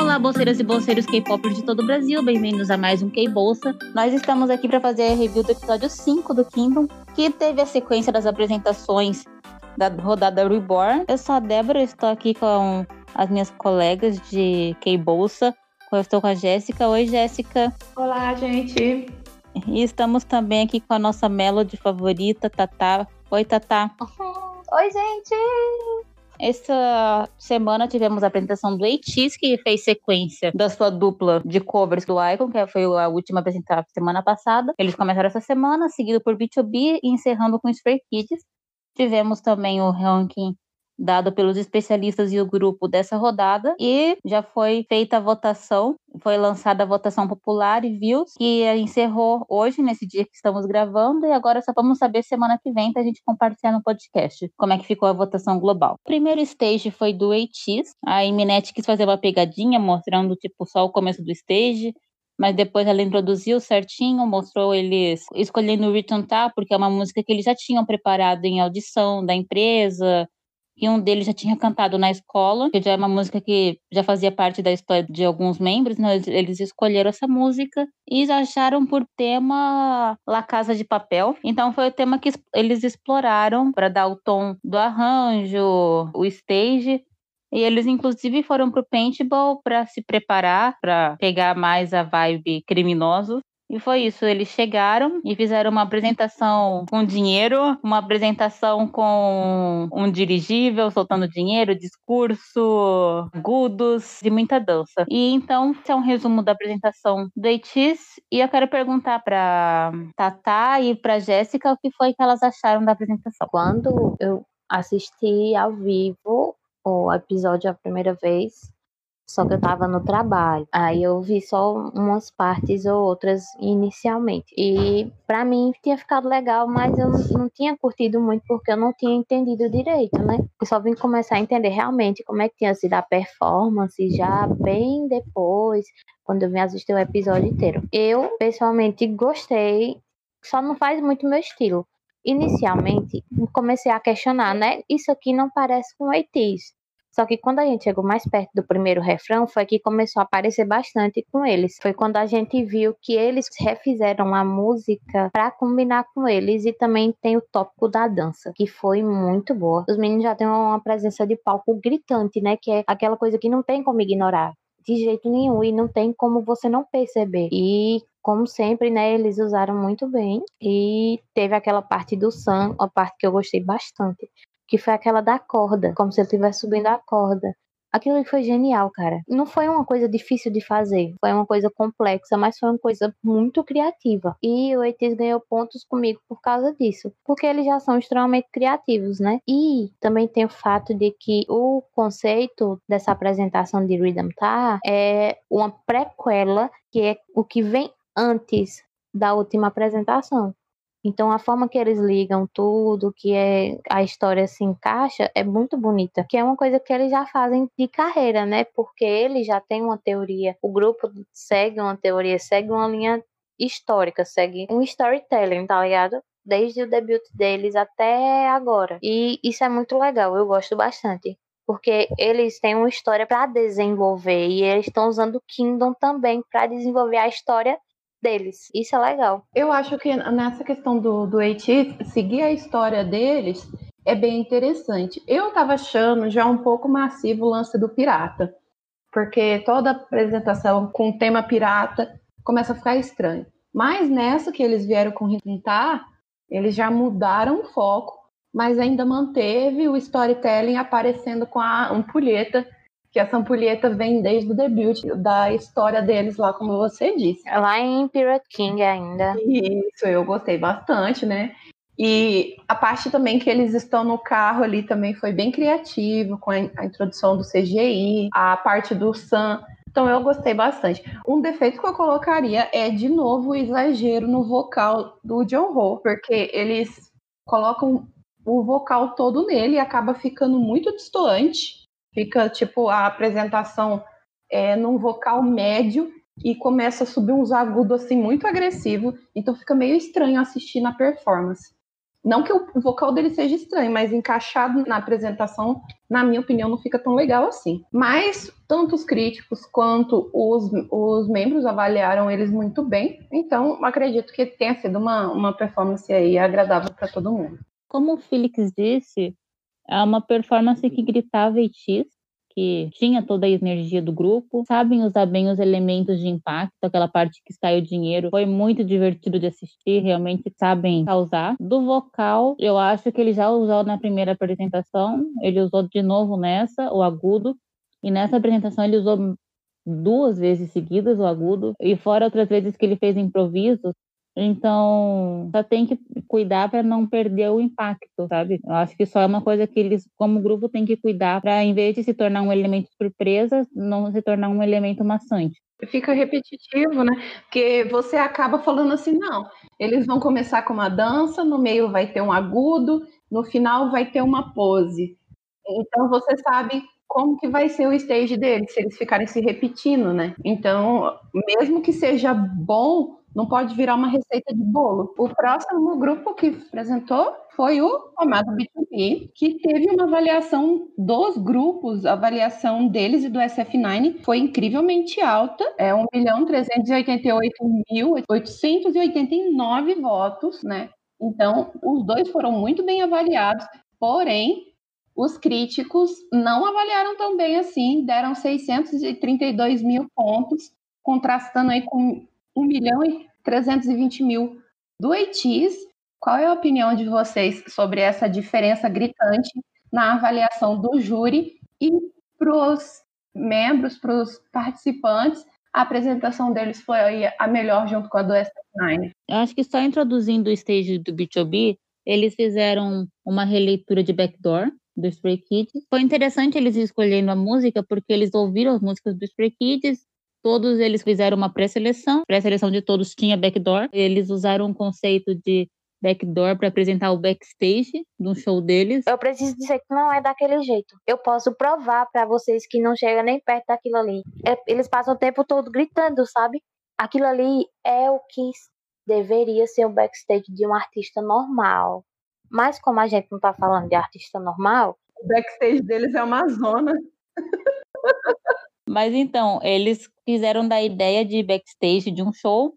Olá, bolseiras e bolseiros K-pop de todo o Brasil, bem-vindos a mais um K-Bolsa. Nós estamos aqui para fazer a review do episódio 5 do Kingdom, que teve a sequência das apresentações da rodada Reborn. Eu sou a Débora, estou aqui com as minhas colegas de K-Bolsa. Eu estou com a Jéssica. Oi, Jéssica. Olá, gente. E estamos também aqui com a nossa melody favorita, Tatá. Oi, Tatá. Oi, gente! Essa semana tivemos a apresentação do ATEEZ, que fez sequência da sua dupla de covers do Icon, que foi a última apresentada semana passada. Eles começaram essa semana, seguido por B2B e encerrando com Stray Kids. Tivemos também o ranking dado pelos especialistas e o grupo dessa rodada. E já foi feita a votação, foi lançada a votação popular e views, que encerrou hoje, nesse dia que estamos gravando, e agora só vamos saber semana que vem pra gente compartilhar no podcast como é que ficou a votação global. O primeiro stage foi do ATEEZ, a Eminet quis fazer uma pegadinha mostrando tipo só o começo do stage, mas depois ela introduziu certinho, mostrou eles escolhendo o Return Tá, porque é uma música que eles já tinham preparado em audição da empresa, e um deles já tinha cantado na escola, que já é uma música que já fazia parte da história de alguns membros, né? eles escolheram essa música e acharam por tema La Casa de Papel. Então foi o tema que eles exploraram para dar o tom do arranjo, o stage. E eles, inclusive, foram pro paintball para se preparar, para pegar mais a vibe criminoso. E foi isso, eles chegaram e fizeram uma apresentação com dinheiro, uma apresentação com um dirigível soltando dinheiro, discurso, agudos e muita dança. E então, esse é um resumo da apresentação do EITIS e eu quero perguntar para Tatá e para Jéssica o que foi que elas acharam da apresentação. Quando eu assisti ao vivo o episódio a primeira vez, só que eu tava no trabalho. Aí eu vi só umas partes ou outras inicialmente. E para mim tinha ficado legal, mas eu não tinha curtido muito porque eu não tinha entendido direito, né? Eu só vim começar a entender realmente como é que tinha sido a performance já bem depois, quando eu vim assistir o episódio inteiro. Eu, pessoalmente, gostei, só não faz muito meu estilo. Inicialmente, comecei a questionar, né? Isso aqui não parece com 80s. Só que quando a gente chegou mais perto do primeiro refrão, foi que começou a aparecer bastante com eles. Foi quando a gente viu que eles refizeram a música para combinar com eles e também tem o tópico da dança, que foi muito boa. Os meninos já têm uma presença de palco gritante, né? Que é aquela coisa que não tem como ignorar de jeito nenhum e não tem como você não perceber. E como sempre, né, eles usaram muito bem e teve aquela parte do Sam, a parte que eu gostei bastante, que foi aquela da corda, como se ele estivesse subindo a corda. Aquilo foi genial, cara. Não foi uma coisa difícil de fazer, foi uma coisa complexa, mas foi uma coisa muito criativa. E o Eitis ganhou pontos comigo por causa disso, porque eles já são extremamente criativos, né? E também tem o fato de que o conceito dessa apresentação de Rhythm Tá é uma prequela, que é o que vem antes da última apresentação. Então a forma que eles ligam tudo, que é a história se encaixa, é muito bonita. Que é uma coisa que eles já fazem de carreira, né? Porque eles já têm uma teoria, o grupo segue uma teoria, segue uma linha histórica, segue um storytelling, tá ligado? Desde o debut deles até agora. E isso é muito legal, eu gosto bastante porque eles têm uma história para desenvolver e eles estão usando o Kingdom também para desenvolver a história deles. Isso é legal. Eu acho que nessa questão do, do AT, seguir a história deles é bem interessante. Eu estava achando já um pouco massivo o lance do pirata, porque toda apresentação com tema pirata começa a ficar estranho. Mas nessa que eles vieram com Rintar, eles já mudaram o foco, mas ainda manteve o storytelling aparecendo com a ampulheta que essa ampulheta vem desde o debut da história deles lá, como você disse. É lá em Pirate King ainda. Isso, eu gostei bastante, né? E a parte também que eles estão no carro ali também foi bem criativo, com a, introdução do CGI, a parte do Sam. Então eu gostei bastante. Um defeito que eu colocaria é, de novo, o exagero no vocal do John Ho, porque eles colocam o vocal todo nele e acaba ficando muito distoante Fica tipo a apresentação é, num vocal médio e começa a subir uns agudos assim muito agressivo, então fica meio estranho assistir na performance. Não que o vocal dele seja estranho, mas encaixado na apresentação, na minha opinião, não fica tão legal assim. Mas tanto os críticos quanto os, os membros avaliaram eles muito bem, então acredito que tenha sido uma, uma performance aí agradável para todo mundo. Como o Felix disse, é uma performance que gritava e que tinha toda a energia do grupo, sabem usar bem os elementos de impacto, aquela parte que sai o dinheiro. Foi muito divertido de assistir, realmente sabem causar. Do vocal, eu acho que ele já usou na primeira apresentação, ele usou de novo nessa, o agudo, e nessa apresentação ele usou duas vezes seguidas o agudo, e fora outras vezes que ele fez improvisos, então, só tem que cuidar para não perder o impacto, sabe? Eu acho que só é uma coisa que eles, como grupo, tem que cuidar para, em vez de se tornar um elemento surpresa, não se tornar um elemento maçante. Fica repetitivo, né? Porque você acaba falando assim, não, eles vão começar com uma dança, no meio vai ter um agudo, no final vai ter uma pose. Então você sabe como que vai ser o stage deles, se eles ficarem se repetindo, né? Então, mesmo que seja bom, não pode virar uma receita de bolo. O próximo grupo que apresentou foi o amado B2B, que teve uma avaliação dos grupos, a avaliação deles e do SF9 foi incrivelmente alta, é 1 milhão 388.889 votos, né? Então, os dois foram muito bem avaliados, porém, os críticos não avaliaram tão bem assim, deram 632 mil pontos, contrastando aí com 1 milhão e 320 mil do EITIS. Qual é a opinião de vocês sobre essa diferença gritante na avaliação do júri e para os membros, para os participantes, a apresentação deles foi a melhor junto com a do SF9? Eu acho que só introduzindo o stage do B2B, eles fizeram uma releitura de Backdoor, do Stray Kids. Foi interessante eles escolhendo a música, porque eles ouviram as músicas do Stray Kids Todos eles fizeram uma pré-seleção. Pré-seleção de todos tinha backdoor. Eles usaram um conceito de backdoor para apresentar o backstage de um show deles. Eu preciso dizer que não é daquele jeito. Eu posso provar para vocês que não chega nem perto daquilo ali. É, eles passam o tempo todo gritando, sabe? Aquilo ali é o que deveria ser o backstage de um artista normal. Mas como a gente não tá falando de artista normal, o backstage deles é uma zona. Mas então, eles fizeram da ideia de backstage de um show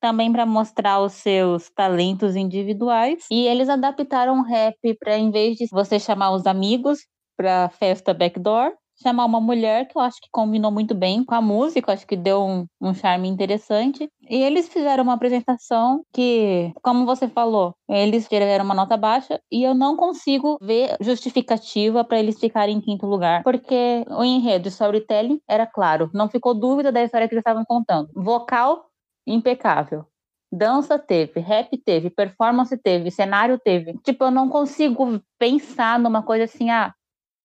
também para mostrar os seus talentos individuais e eles adaptaram o rap para em vez de você chamar os amigos para festa backdoor, chamar uma mulher que eu acho que combinou muito bem com a música, acho que deu um, um charme interessante. E eles fizeram uma apresentação que, como você falou, eles tiveram uma nota baixa e eu não consigo ver justificativa para eles ficarem em quinto lugar, porque o enredo, storytelling era claro, não ficou dúvida da história que eles estavam contando. Vocal impecável. Dança teve, rap teve, performance teve, cenário teve. Tipo, eu não consigo pensar numa coisa assim, ah,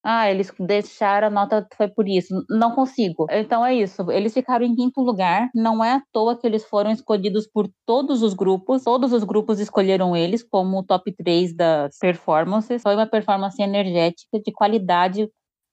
ah, eles deixaram a nota, foi por isso. Não consigo. Então é isso. Eles ficaram em quinto lugar. Não é à toa que eles foram escolhidos por todos os grupos. Todos os grupos escolheram eles como o top 3 das performances. Foi uma performance energética, de qualidade,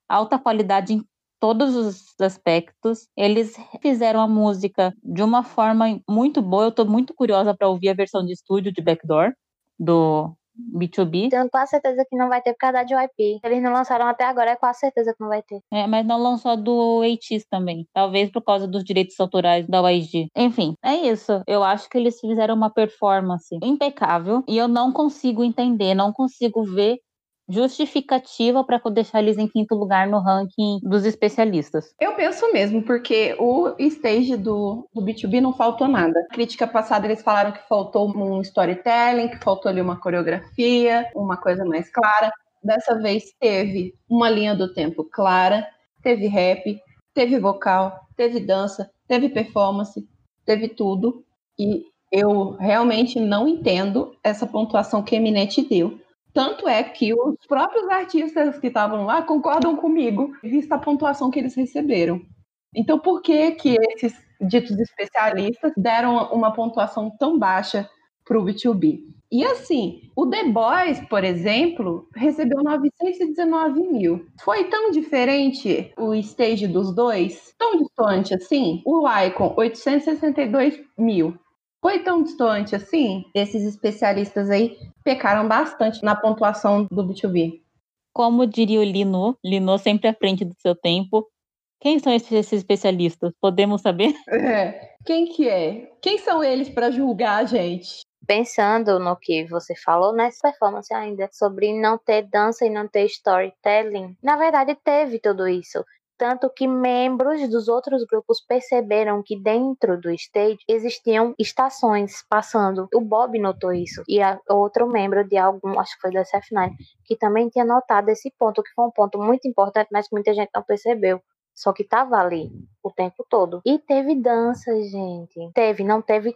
alta qualidade em todos os aspectos. Eles fizeram a música de uma forma muito boa. Eu estou muito curiosa para ouvir a versão de estúdio de Backdoor do B2B. Tenho quase certeza que não vai ter por causa da JYP. Eles não lançaram até agora, é quase certeza que não vai ter. É, mas não lançou do ATEEZ também. Talvez por causa dos direitos autorais da YG. Enfim, é isso. Eu acho que eles fizeram uma performance impecável e eu não consigo entender, não consigo ver justificativa para deixar eles em quinto lugar no ranking dos especialistas. Eu penso mesmo, porque o stage do, do B2B não faltou nada. Na crítica passada eles falaram que faltou um storytelling, que faltou ali uma coreografia, uma coisa mais clara. Dessa vez teve uma linha do tempo clara, teve rap, teve vocal, teve dança, teve performance, teve tudo. E eu realmente não entendo essa pontuação que a Eminete deu tanto é que os próprios artistas que estavam lá concordam comigo, vista a pontuação que eles receberam. Então, por que que esses ditos especialistas deram uma pontuação tão baixa para o B2B? E assim, o The Boys, por exemplo, recebeu 919 mil. Foi tão diferente o stage dos dois? Tão distante assim? O Icon, 862 mil. Foi tão distante assim. Esses especialistas aí pecaram bastante na pontuação do B2B. Como diria o Lino, Lino sempre à frente do seu tempo. Quem são esses especialistas? Podemos saber? É. Quem que é? Quem são eles para julgar a gente? Pensando no que você falou nessa performance ainda, sobre não ter dança e não ter storytelling, na verdade teve tudo isso. Tanto que membros dos outros grupos perceberam que dentro do stage existiam estações passando. O Bob notou isso. E outro membro de algum, acho que foi do SF9, que também tinha notado esse ponto, que foi um ponto muito importante, mas que muita gente não percebeu. Só que tava ali o tempo todo. E teve dança, gente. Teve, não teve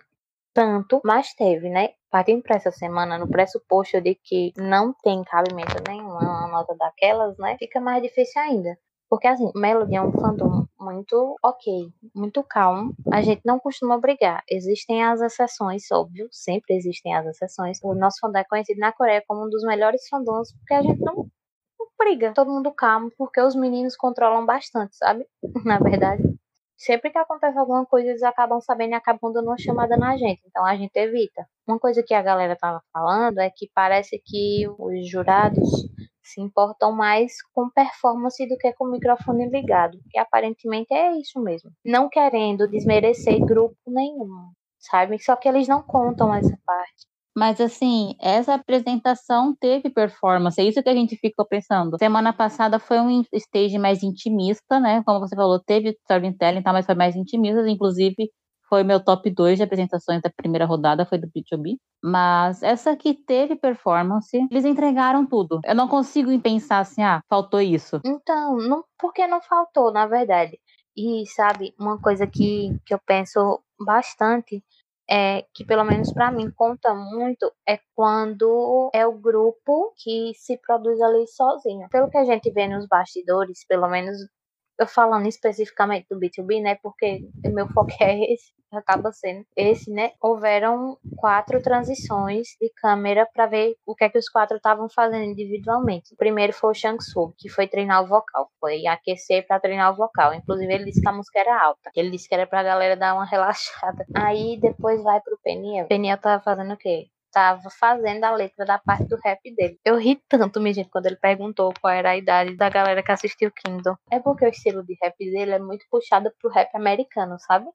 tanto, mas teve, né? Partindo para essa semana no pressuposto de que não tem cabimento nenhum uma nota daquelas, né? Fica mais difícil ainda. Porque, assim, Melody é um fandom muito ok, muito calmo. A gente não costuma brigar. Existem as exceções, óbvio, sempre existem as exceções. O nosso fandom é conhecido na Coreia como um dos melhores fandoms, porque a gente não, não briga. Todo mundo calmo, porque os meninos controlam bastante, sabe? Na verdade. Sempre que acontece alguma coisa, eles acabam sabendo e acabam dando uma chamada na gente. Então a gente evita. Uma coisa que a galera tava falando é que parece que os jurados se importam mais com performance do que com o microfone ligado. E aparentemente é isso mesmo. Não querendo desmerecer grupo nenhum, sabe? Só que eles não contam essa parte. Mas assim, essa apresentação teve performance, é isso que a gente ficou pensando. Semana passada foi um stage mais intimista, né? Como você falou, teve storytelling, tá, mas foi mais intimista, inclusive foi meu top 2 de apresentações da primeira rodada, foi do B2B. Mas essa que teve performance, eles entregaram tudo. Eu não consigo pensar assim, ah, faltou isso. Então, não, porque não faltou, na verdade. E sabe, uma coisa que, que eu penso bastante é que pelo menos para mim conta muito é quando é o grupo que se produz ali sozinho. Pelo que a gente vê nos bastidores, pelo menos eu falando especificamente do B2B, né? Porque o meu foco é esse acaba sendo esse, né? Houveram quatro transições de câmera para ver o que é que os quatro estavam fazendo individualmente. O primeiro foi o Shang-Tsung, que foi treinar o vocal, foi aquecer para treinar o vocal. Inclusive ele disse que a música era alta, ele disse que era pra galera dar uma relaxada. Aí depois vai pro Peniel. Peniel tava fazendo o quê? Tava fazendo a letra da parte do rap dele. Eu ri tanto, minha gente, quando ele perguntou qual era a idade da galera que assistiu Kingdom. É porque o estilo de rap dele é muito puxado pro rap americano, sabe?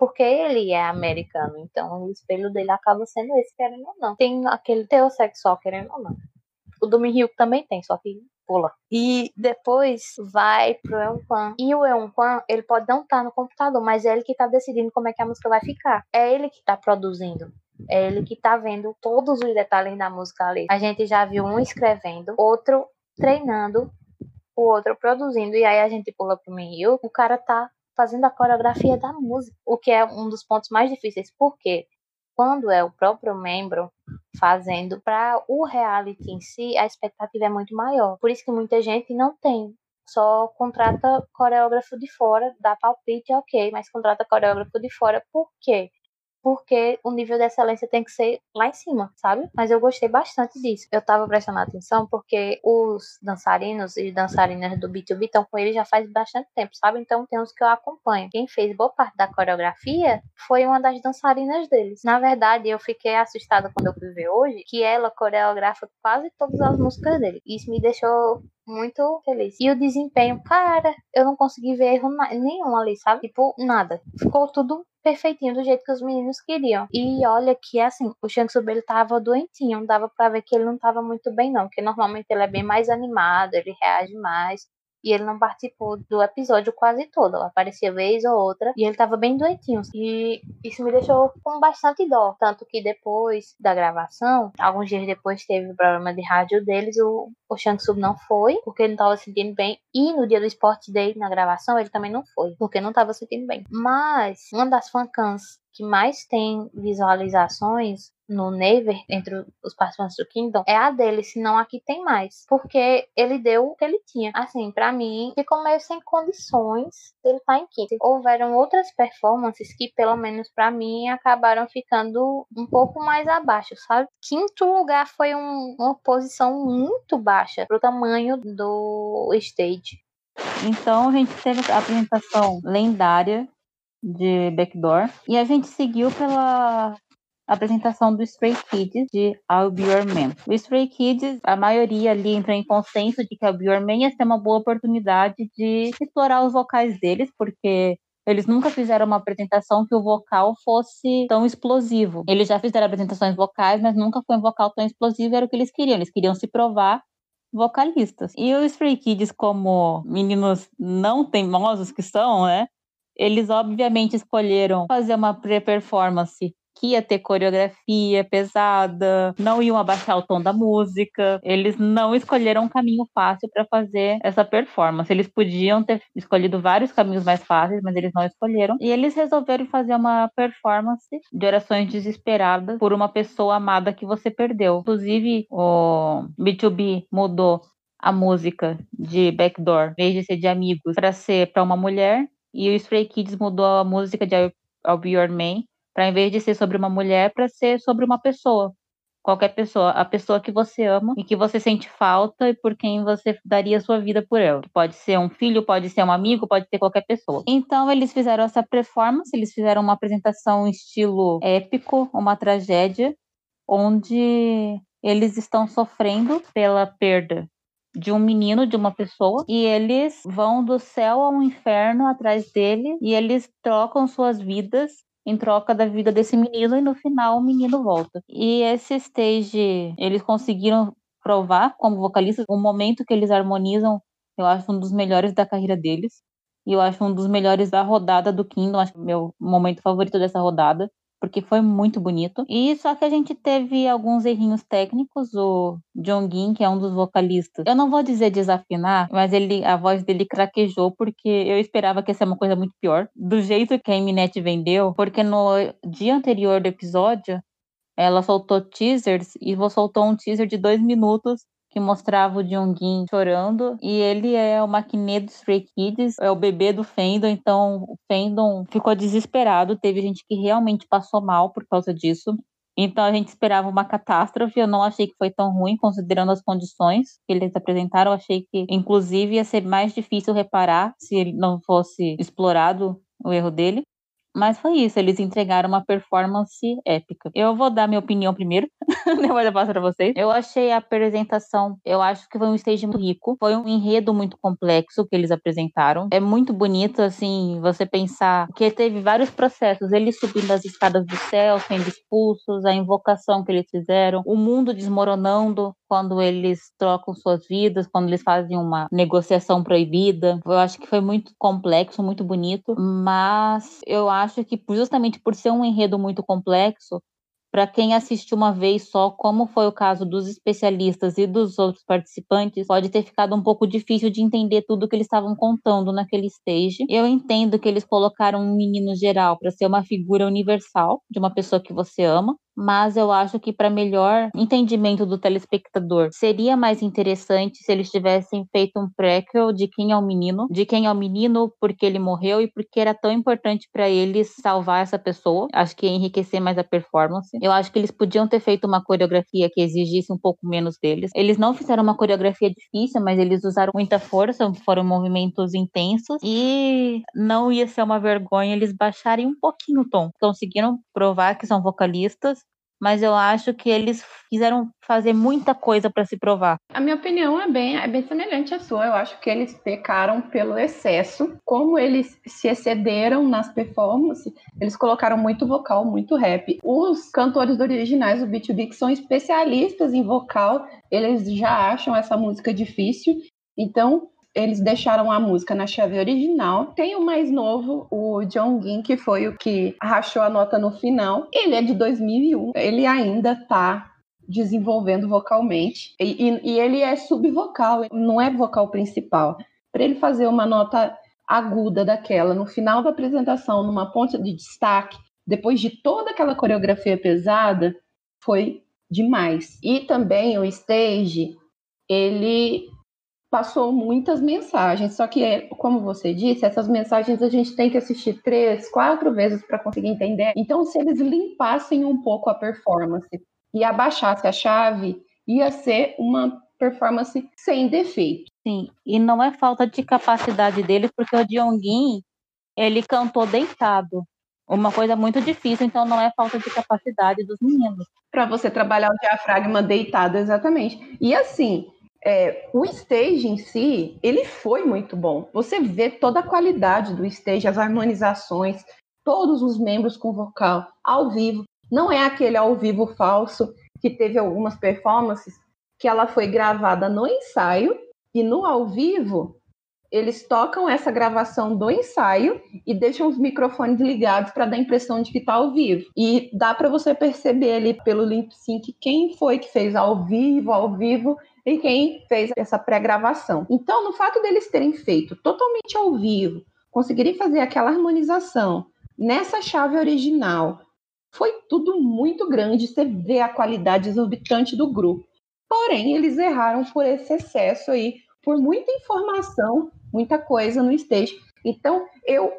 porque ele é americano, então o espelho dele acaba sendo esse, querendo ou não. Tem aquele teor sexual, querendo ou não. O do Mihyuk também tem, só que pula. E depois vai pro Eunquan. E o Eunquan, ele pode não estar tá no computador, mas é ele que tá decidindo como é que a música vai ficar. É ele que tá produzindo. É ele que tá vendo todos os detalhes da música ali. A gente já viu um escrevendo, outro treinando, o outro produzindo. E aí a gente pula pro Mihyuk, o cara tá fazendo a coreografia da música, o que é um dos pontos mais difíceis, porque quando é o próprio membro fazendo para o reality em si, a expectativa é muito maior. Por isso que muita gente não tem só contrata coreógrafo de fora, dá palpite, ok, mas contrata coreógrafo de fora, por quê? Porque o nível de excelência tem que ser lá em cima, sabe? Mas eu gostei bastante disso. Eu tava prestando atenção porque os dançarinos e dançarinas do B2B estão com ele já faz bastante tempo, sabe? Então tem uns que eu acompanho. Quem fez boa parte da coreografia foi uma das dançarinas deles. Na verdade, eu fiquei assustada quando eu fui ver hoje que ela coreografa quase todas as músicas dele. Isso me deixou muito feliz. E o desempenho, cara, eu não consegui ver erro nenhum ali, sabe? Tipo, nada. Ficou tudo perfeitinho do jeito que os meninos queriam. E olha que assim, o Shang Tsung ele tava doentinho, dava para ver que ele não tava muito bem não, porque normalmente ele é bem mais animado, ele reage mais e ele não participou do episódio quase todo. Aparecia vez ou outra e ele tava bem doentinho. E isso me deixou com bastante dó. Tanto que depois da gravação, alguns dias depois teve o problema de rádio deles, o, o Shang Tsung não foi, porque ele não tava se sentindo bem. E no dia do Sport Day, na gravação, ele também não foi, porque não tava se sentindo bem. Mas uma das fancams que mais tem visualizações no Never, entre os participantes do Kingdom, é a dele, senão aqui tem mais. Porque ele deu o que ele tinha. Assim, para mim, ficou meio sem condições dele estar tá em quinto. Houveram outras performances que, pelo menos para mim, acabaram ficando um pouco mais abaixo, sabe? Quinto lugar foi um, uma posição muito baixa pro tamanho do stage. Então a gente teve a apresentação lendária de Backdoor e a gente seguiu pela apresentação do Stray Kids de I'll Be Your Man. O Stray Kids, a maioria ali entrou em consenso de que I'll Be Your Man ia ser uma boa oportunidade de explorar os vocais deles, porque eles nunca fizeram uma apresentação que o vocal fosse tão explosivo. Eles já fizeram apresentações vocais, mas nunca foi um vocal tão explosivo, era o que eles queriam. Eles queriam se provar vocalistas. E os Stray Kids, como meninos não teimosos que são, né? Eles obviamente escolheram fazer uma pré-performance que ia ter coreografia pesada, não iam abaixar o tom da música. Eles não escolheram um caminho fácil para fazer essa performance. Eles podiam ter escolhido vários caminhos mais fáceis, mas eles não escolheram. E eles resolveram fazer uma performance de orações desesperadas por uma pessoa amada que você perdeu. Inclusive, o B2B mudou a música de Backdoor, em vez de ser de amigos, para ser para uma mulher. E o Stray Kids mudou a música de I'll Be Your Man para em vez de ser sobre uma mulher, para ser sobre uma pessoa. Qualquer pessoa, a pessoa que você ama e que você sente falta e por quem você daria sua vida por ela. Pode ser um filho, pode ser um amigo, pode ser qualquer pessoa. Então eles fizeram essa performance, eles fizeram uma apresentação estilo épico, uma tragédia, onde eles estão sofrendo pela perda de um menino, de uma pessoa, e eles vão do céu ao inferno atrás dele e eles trocam suas vidas em troca da vida desse menino e no final o menino volta. E esse stage, eles conseguiram provar como vocalistas, o momento que eles harmonizam, eu acho um dos melhores da carreira deles. E eu acho um dos melhores da rodada do Kingdom, acho meu momento favorito dessa rodada porque foi muito bonito. E só que a gente teve alguns errinhos técnicos. O Jongin, que é um dos vocalistas, eu não vou dizer desafinar, mas ele, a voz dele craquejou porque eu esperava que ia ser uma coisa muito pior. Do jeito que a Eminet vendeu, porque no dia anterior do episódio, ela soltou teasers e soltou um teaser de dois minutos que mostrava o Jongin chorando. E ele é o maquinê dos Stray Kids, é o bebê do Fandom, então o Fandom ficou desesperado. Teve gente que realmente passou mal por causa disso. Então a gente esperava uma catástrofe. Eu não achei que foi tão ruim, considerando as condições que eles apresentaram. Eu achei que, inclusive, ia ser mais difícil reparar se ele não fosse explorado o erro dele. Mas foi isso, eles entregaram uma performance épica. Eu vou dar minha opinião primeiro, depois eu passo pra vocês. Eu achei a apresentação, eu acho que foi um stage muito rico, foi um enredo muito complexo que eles apresentaram. É muito bonito, assim, você pensar que teve vários processos, eles subindo as escadas do céu, sendo expulsos, a invocação que eles fizeram, o mundo desmoronando quando eles trocam suas vidas, quando eles fazem uma negociação proibida. Eu acho que foi muito complexo, muito bonito, mas eu acho que justamente por ser um enredo muito complexo, para quem assistiu uma vez só, como foi o caso dos especialistas e dos outros participantes, pode ter ficado um pouco difícil de entender tudo que eles estavam contando naquele stage. Eu entendo que eles colocaram um menino geral para ser uma figura universal de uma pessoa que você ama, mas eu acho que para melhor entendimento do telespectador seria mais interessante se eles tivessem feito um prequel de quem é o menino, de quem é o menino, porque ele morreu e porque era tão importante para eles salvar essa pessoa. Acho que ia enriquecer mais a performance. Eu acho que eles podiam ter feito uma coreografia que exigisse um pouco menos deles. Eles não fizeram uma coreografia difícil, mas eles usaram muita força, foram movimentos intensos e não ia ser uma vergonha eles baixarem um pouquinho o tom. Conseguiram provar que são vocalistas mas eu acho que eles quiseram fazer muita coisa para se provar. A minha opinião é bem, é bem semelhante à sua. Eu acho que eles pecaram pelo excesso. Como eles se excederam nas performances, eles colocaram muito vocal, muito rap. Os cantores originais do B2B, que são especialistas em vocal, eles já acham essa música difícil. Então, eles deixaram a música na chave original. Tem o mais novo, o John Gin, que foi o que rachou a nota no final. Ele é de 2001. Ele ainda tá desenvolvendo vocalmente. E, e, e ele é subvocal, não é vocal principal. Para ele fazer uma nota aguda daquela no final da apresentação, numa ponta de destaque, depois de toda aquela coreografia pesada, foi demais. E também o stage, ele passou muitas mensagens, só que, como você disse, essas mensagens a gente tem que assistir três, quatro vezes para conseguir entender. Então, se eles limpassem um pouco a performance e abaixasse a chave, ia ser uma performance sem defeito. Sim, e não é falta de capacidade deles, porque o Jongin, ele cantou deitado. uma coisa muito difícil, então não é falta de capacidade dos meninos. Para você trabalhar o diafragma deitado, exatamente. E assim, é, o stage em si, ele foi muito bom. Você vê toda a qualidade do stage, as harmonizações, todos os membros com vocal ao vivo. Não é aquele ao vivo falso que teve algumas performances que ela foi gravada no ensaio e no ao vivo eles tocam essa gravação do ensaio e deixam os microfones ligados para dar a impressão de que está ao vivo. E dá para você perceber ali pelo lip sync quem foi que fez ao vivo, ao vivo e quem fez essa pré-gravação. Então, no fato deles terem feito totalmente ao vivo, conseguirem fazer aquela harmonização nessa chave original, foi tudo muito grande. Você vê a qualidade exorbitante do grupo. Porém, eles erraram por esse excesso aí, por muita informação, muita coisa no stage. Então, eu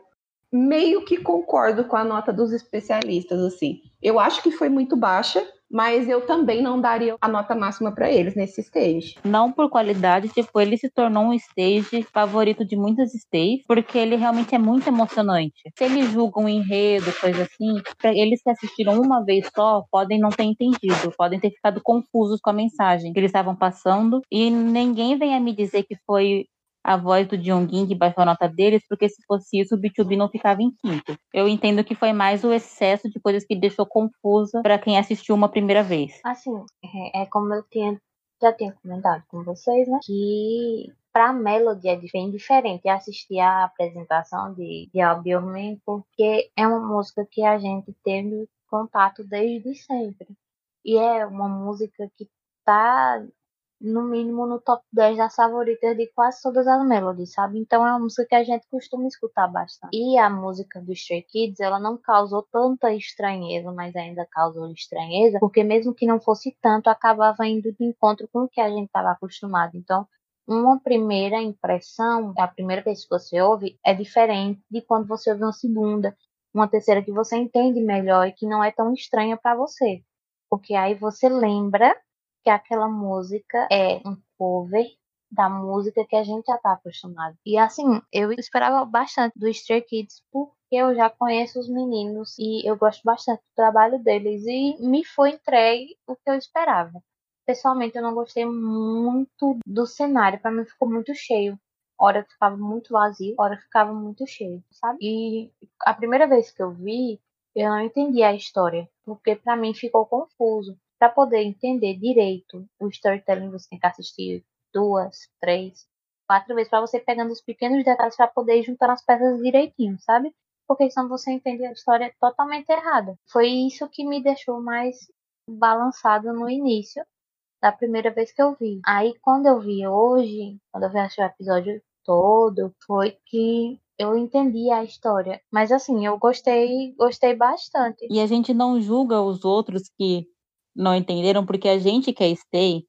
meio que concordo com a nota dos especialistas, assim. Eu acho que foi muito baixa, mas eu também não daria a nota máxima para eles nesse stage. Não por qualidade, tipo, ele se tornou um stage favorito de muitas stages, porque ele realmente é muito emocionante. Se eles julgam um enredo, coisa assim, para eles que assistiram uma vez só, podem não ter entendido, podem ter ficado confusos com a mensagem que eles estavam passando, e ninguém venha me dizer que foi a voz do Jongin que baixou a nota deles, porque se fosse isso, o B2B não ficava em quinto. Eu entendo que foi mais o excesso de coisas que deixou confusa para quem assistiu uma primeira vez. Assim, é, é como eu tinha, já tinha comentado com vocês, né? Que pra Melody é bem diferente assistir a apresentação de, de Albion porque é uma música que a gente teve contato desde sempre. E é uma música que tá no mínimo no top 10 das favoritas de quase todas as melodies, sabe? Então é uma música que a gente costuma escutar bastante. E a música do Stray Kids, ela não causou tanta estranheza, mas ainda causou estranheza, porque mesmo que não fosse tanto, acabava indo de encontro com o que a gente estava acostumado. Então, uma primeira impressão, a primeira vez que você ouve, é diferente de quando você ouve uma segunda, uma terceira que você entende melhor e que não é tão estranha para você. Porque aí você lembra que aquela música é um cover da música que a gente já tá acostumado. E assim, eu esperava bastante do Stray Kids porque eu já conheço os meninos e eu gosto bastante do trabalho deles e me foi entregue o que eu esperava. Pessoalmente, eu não gostei muito do cenário, para mim ficou muito cheio. Hora ficava muito vazio, hora ficava muito cheio, sabe? E a primeira vez que eu vi, eu não entendi a história, porque para mim ficou confuso para poder entender direito o storytelling, você tem que assistir duas, três, quatro vezes para você pegando os pequenos detalhes para poder ir juntando as peças direitinho, sabe? Porque senão você entende a história totalmente errada. Foi isso que me deixou mais balançado no início da primeira vez que eu vi. Aí quando eu vi hoje, quando eu vi o episódio todo, foi que eu entendi a história. Mas assim, eu gostei, gostei bastante. E a gente não julga os outros que não entenderam porque a gente quer stay.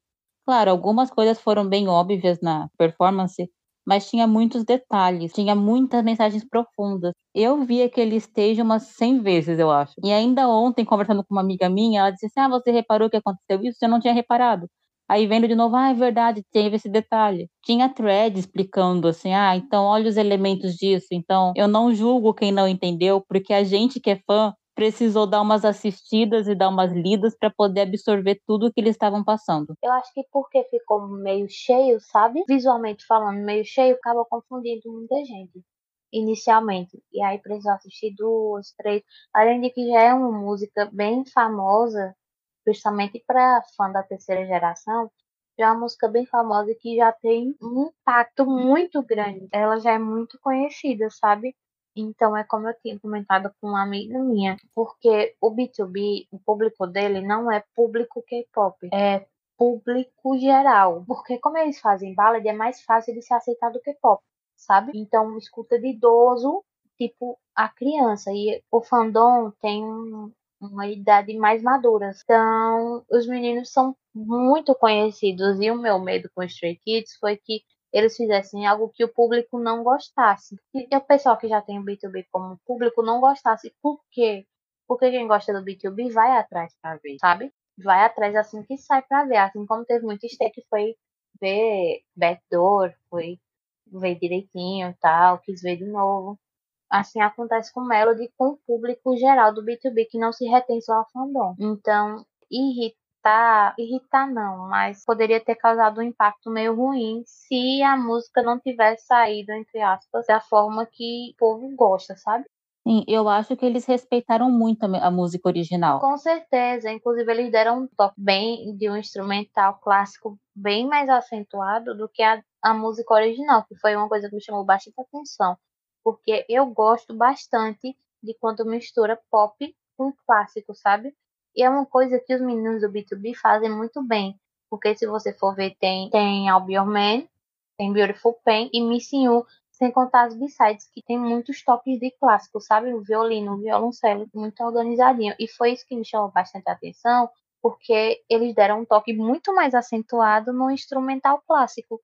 Claro, algumas coisas foram bem óbvias na performance, mas tinha muitos detalhes, tinha muitas mensagens profundas. Eu vi aquele stage umas 100 vezes, eu acho. E ainda ontem, conversando com uma amiga minha, ela disse assim: Ah, você reparou que aconteceu isso? Eu não tinha reparado. Aí vendo de novo, ah, é verdade, teve esse detalhe. Tinha thread explicando assim, ah, então olha os elementos disso. Então eu não julgo quem não entendeu, porque a gente que é fã precisou dar umas assistidas e dar umas lidas para poder absorver tudo que eles estavam passando. Eu acho que porque ficou meio cheio, sabe? Visualmente falando, meio cheio, acaba confundindo muita gente inicialmente. E aí precisou assistir duas, três. Além de que já é uma música bem famosa, principalmente para fã da terceira geração, já é uma música bem famosa que já tem um impacto muito grande. Ela já é muito conhecida, sabe? Então, é como eu tinha comentado com uma amiga minha, porque o B2B, o público dele não é público K-pop, é público geral. Porque como eles fazem ballad, é mais fácil de ser aceitado que pop, sabe? Então, escuta de idoso, tipo a criança. E o fandom tem um, uma idade mais madura. Então, os meninos são muito conhecidos. E o meu medo com Stray Kids foi que eles fizessem algo que o público não gostasse. E o pessoal que já tem o B2B como público não gostasse. Por quê? Porque quem gosta do B2B vai atrás para ver, sabe? Vai atrás assim que sai para ver. Assim como teve muito stake que foi ver backdoor, foi ver direitinho e tal, quis ver de novo. Assim acontece com Melody com o público geral do B2B que não se retém só ao fandom. Então, irritar, irritar não, mas poderia ter causado um impacto meio ruim se a música não tivesse saído, entre aspas, da forma que o povo gosta, sabe? Sim, eu acho que eles respeitaram muito a, música original. Com certeza, inclusive eles deram um toque bem de um instrumental clássico bem mais acentuado do que a, a música original, que foi uma coisa que me chamou bastante atenção, porque eu gosto bastante de quando mistura pop com clássico, sabe? E é uma coisa que os meninos do B2B fazem muito bem, porque se você for ver, tem, tem Your Man, tem Beautiful Pain e Missing You sem contar as b-sides, que tem muitos toques de clássico, sabe? O violino, o violoncelo, muito organizadinho. E foi isso que me chamou bastante atenção, porque eles deram um toque muito mais acentuado no instrumental clássico,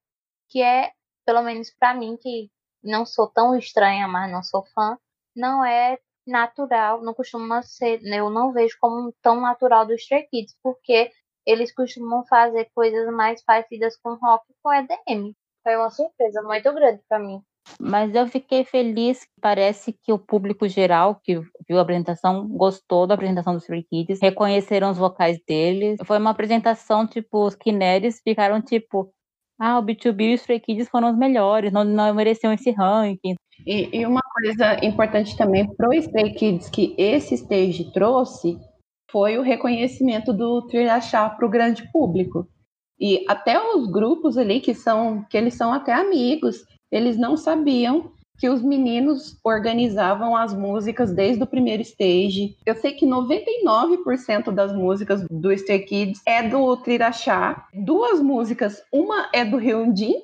que é, pelo menos para mim, que não sou tão estranha, mas não sou fã, não é natural, não costuma ser, eu não vejo como tão natural do Stray Kids, porque eles costumam fazer coisas mais parecidas com rock com EDM. Foi uma surpresa muito grande para mim. Mas eu fiquei feliz, parece que o público geral que viu a apresentação gostou da apresentação dos Stray Kids, reconheceram os vocais deles. Foi uma apresentação, tipo, os Kineres ficaram tipo, ah, o B2B e os Stray Kids foram os melhores, não, não mereciam esse ranking. E, e uma coisa importante também pro Stray Kids que esse stage trouxe foi o reconhecimento do Trilhachá para o grande público. E até os grupos ali que são que eles são até amigos, eles não sabiam que os meninos organizavam as músicas desde o primeiro stage. Eu sei que 99% das músicas do Stray Kids é do Trirachá. Duas músicas, uma é do Hyundin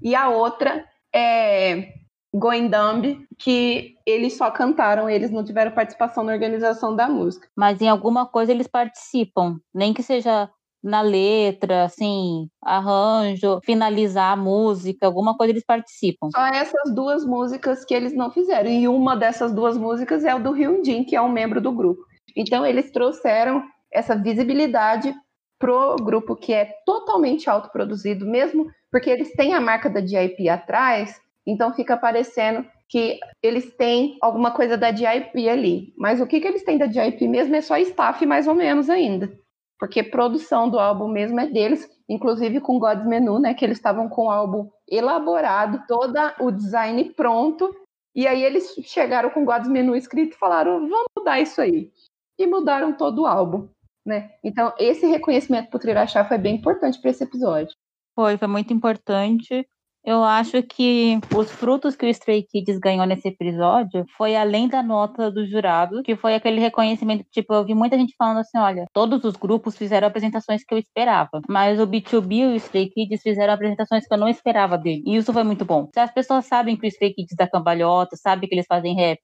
e a outra é Going Dumb, que eles só cantaram, eles não tiveram participação na organização da música. Mas em alguma coisa eles participam, nem que seja na letra, assim, arranjo, finalizar a música, alguma coisa eles participam. Só essas duas músicas que eles não fizeram. E uma dessas duas músicas é o do Hyundin, que é um membro do grupo. Então eles trouxeram essa visibilidade pro grupo que é totalmente autoproduzido, mesmo porque eles têm a marca da DIP atrás, então fica parecendo que eles têm alguma coisa da DIP ali. Mas o que, que eles têm da DIP mesmo é só staff mais ou menos ainda porque produção do álbum mesmo é deles, inclusive com God's Menu, né, que eles estavam com o álbum elaborado, todo o design pronto, e aí eles chegaram com God's Menu escrito e falaram, vamos mudar isso aí. E mudaram todo o álbum, né? Então, esse reconhecimento pro Trirachá foi bem importante para esse episódio. Foi, foi muito importante. Eu acho que os frutos que o Stray Kids ganhou nesse episódio foi além da nota do jurado, que foi aquele reconhecimento, tipo, eu vi muita gente falando assim, olha, todos os grupos fizeram apresentações que eu esperava, mas o B2B e o Stray Kids fizeram apresentações que eu não esperava dele. E isso foi muito bom. Se as pessoas sabem que o Stray Kids dá cambalhota, sabem que eles fazem rap,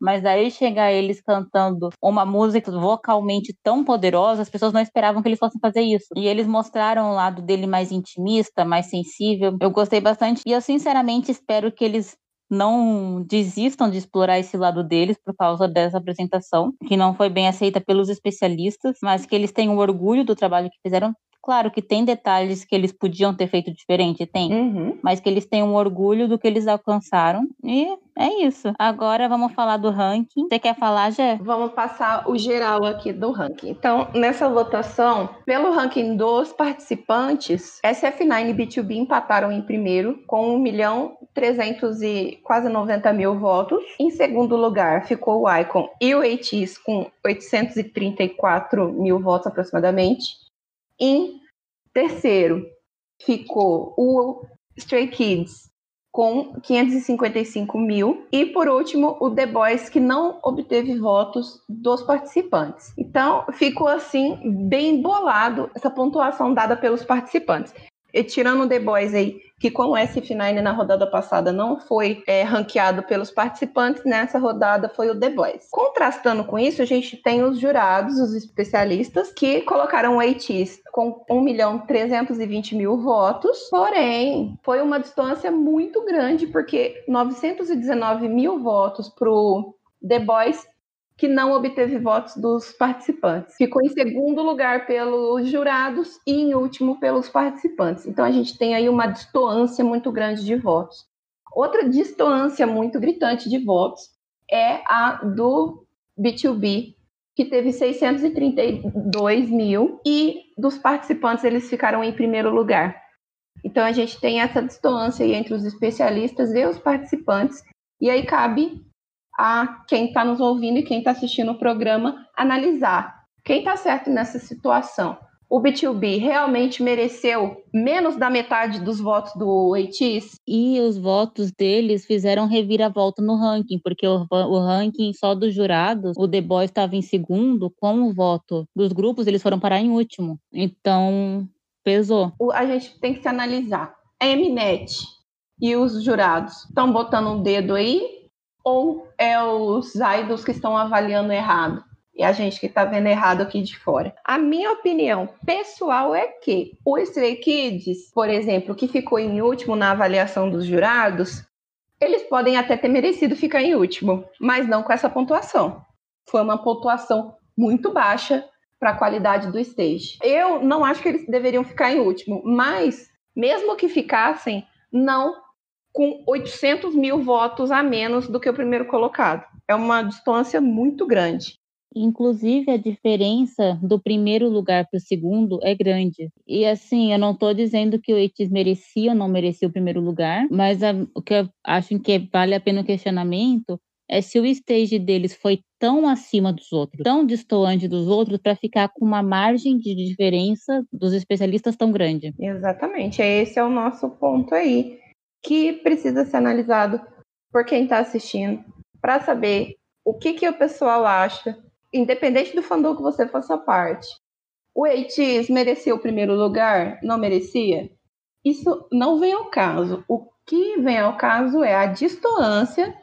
mas aí chegar eles cantando uma música vocalmente tão poderosa, as pessoas não esperavam que eles fossem fazer isso. E eles mostraram o lado dele mais intimista, mais sensível. Eu gostei bastante e eu sinceramente espero que eles não desistam de explorar esse lado deles por causa dessa apresentação, que não foi bem aceita pelos especialistas, mas que eles tenham orgulho do trabalho que fizeram, Claro que tem detalhes que eles podiam ter feito diferente, tem. Uhum. Mas que eles têm um orgulho do que eles alcançaram. E é isso. Agora vamos falar do ranking. Você quer falar, Jé? Vamos passar o geral aqui do ranking. Então, nessa votação, pelo ranking dos participantes, SF9 e B2B empataram em primeiro, com 1 milhão 300 e quase 90 mil votos. Em segundo lugar, ficou o Icon e o ATIS com 834 mil votos aproximadamente. Em terceiro, ficou o Stray Kids com 555 mil. E por último, o The Boys, que não obteve votos dos participantes. Então, ficou assim, bem bolado essa pontuação dada pelos participantes. E tirando o The Boys aí, que com o SF9 na rodada passada não foi é, ranqueado pelos participantes, nessa rodada foi o The Boys. Contrastando com isso, a gente tem os jurados, os especialistas, que colocaram o ATs com 1 milhão 320 mil votos, porém, foi uma distância muito grande, porque 919 mil votos para o The Boys que não obteve votos dos participantes. Ficou em segundo lugar pelos jurados e em último pelos participantes. Então a gente tem aí uma distoância muito grande de votos. Outra distoância muito gritante de votos é a do B2B, que teve 632 mil, e dos participantes eles ficaram em primeiro lugar. Então a gente tem essa distância entre os especialistas e os participantes, e aí cabe a quem está nos ouvindo e quem está assistindo o programa analisar quem está certo nessa situação. O B2B realmente mereceu menos da metade dos votos do ATIS? E os votos deles fizeram reviravolta no ranking, porque o, o ranking só dos jurados, o The Boys estava em segundo, com o voto dos grupos, eles foram parar em último. Então, pesou. A gente tem que se analisar. A Mnet e os jurados estão botando um dedo aí ou é os idols que estão avaliando errado? E a gente que está vendo errado aqui de fora. A minha opinião pessoal é que o Stray Kids, por exemplo, que ficou em último na avaliação dos jurados, eles podem até ter merecido ficar em último, mas não com essa pontuação. Foi uma pontuação muito baixa para a qualidade do stage. Eu não acho que eles deveriam ficar em último, mas mesmo que ficassem, não com 800 mil votos a menos do que o primeiro colocado. É uma distância muito grande. Inclusive, a diferença do primeiro lugar para o segundo é grande. E assim, eu não estou dizendo que o Eitis merecia ou não merecia o primeiro lugar, mas a, o que eu acho que vale a pena o questionamento é se o stage deles foi tão acima dos outros, tão distoante dos outros, para ficar com uma margem de diferença dos especialistas tão grande. Exatamente, esse é o nosso ponto aí, que precisa ser analisado por quem está assistindo, para saber o que, que o pessoal acha, independente do fandom que você faça parte. O Eitis merecia o primeiro lugar? Não merecia? Isso não vem ao caso. O que vem ao caso é a distância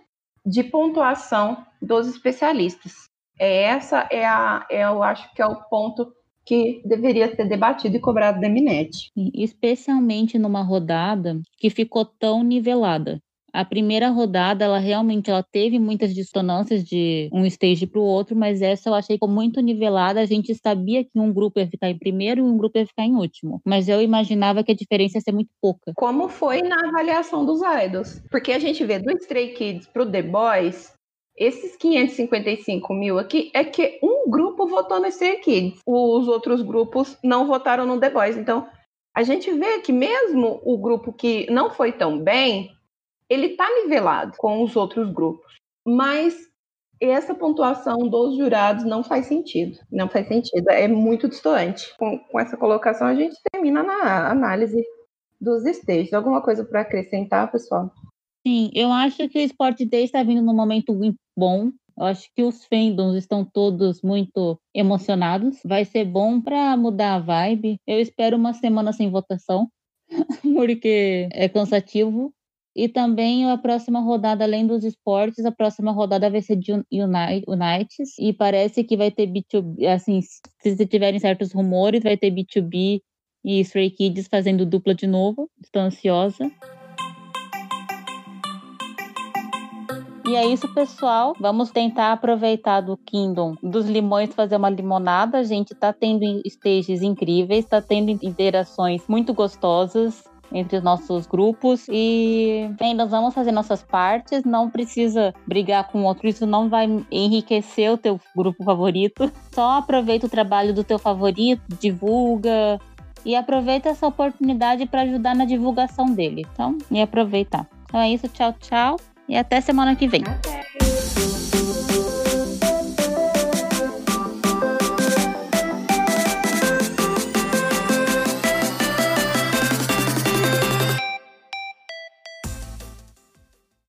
de pontuação dos especialistas. É essa é a, é, eu acho que é o ponto que deveria ser debatido e cobrado da Eminet. Especialmente numa rodada que ficou tão nivelada. A primeira rodada, ela realmente ela teve muitas dissonâncias de um stage para o outro, mas essa eu achei muito nivelada. A gente sabia que um grupo ia ficar em primeiro e um grupo ia ficar em último. Mas eu imaginava que a diferença ia ser muito pouca. Como foi na avaliação dos idols? Porque a gente vê do Stray Kids pro The Boys, esses 555 mil aqui é que um grupo votou no Stray Kids. Os outros grupos não votaram no The Boys. Então, a gente vê que mesmo o grupo que não foi tão bem, ele está nivelado com os outros grupos, mas essa pontuação dos jurados não faz sentido. Não faz sentido. É muito distante. Com, com essa colocação, a gente termina na análise dos stages. Alguma coisa para acrescentar, pessoal? Sim, eu acho que o Sport Day está vindo num momento bom. Eu acho que os fandoms estão todos muito emocionados. Vai ser bom para mudar a vibe. Eu espero uma semana sem votação, porque é cansativo. E também a próxima rodada, além dos esportes, a próxima rodada vai ser de Unites. E parece que vai ter B2B, assim, se tiverem certos rumores, vai ter B2B e Stray Kids fazendo dupla de novo. Estou ansiosa. E é isso, pessoal. Vamos tentar aproveitar do Kingdom dos limões fazer uma limonada. A gente tá tendo stages incríveis, tá tendo interações muito gostosas entre os nossos grupos e bem, nós vamos fazer nossas partes, não precisa brigar com outro, isso não vai enriquecer o teu grupo favorito. Só aproveita o trabalho do teu favorito, divulga e aproveita essa oportunidade para ajudar na divulgação dele. Então, e aproveitar. Então é isso, tchau, tchau e até semana que vem. Até.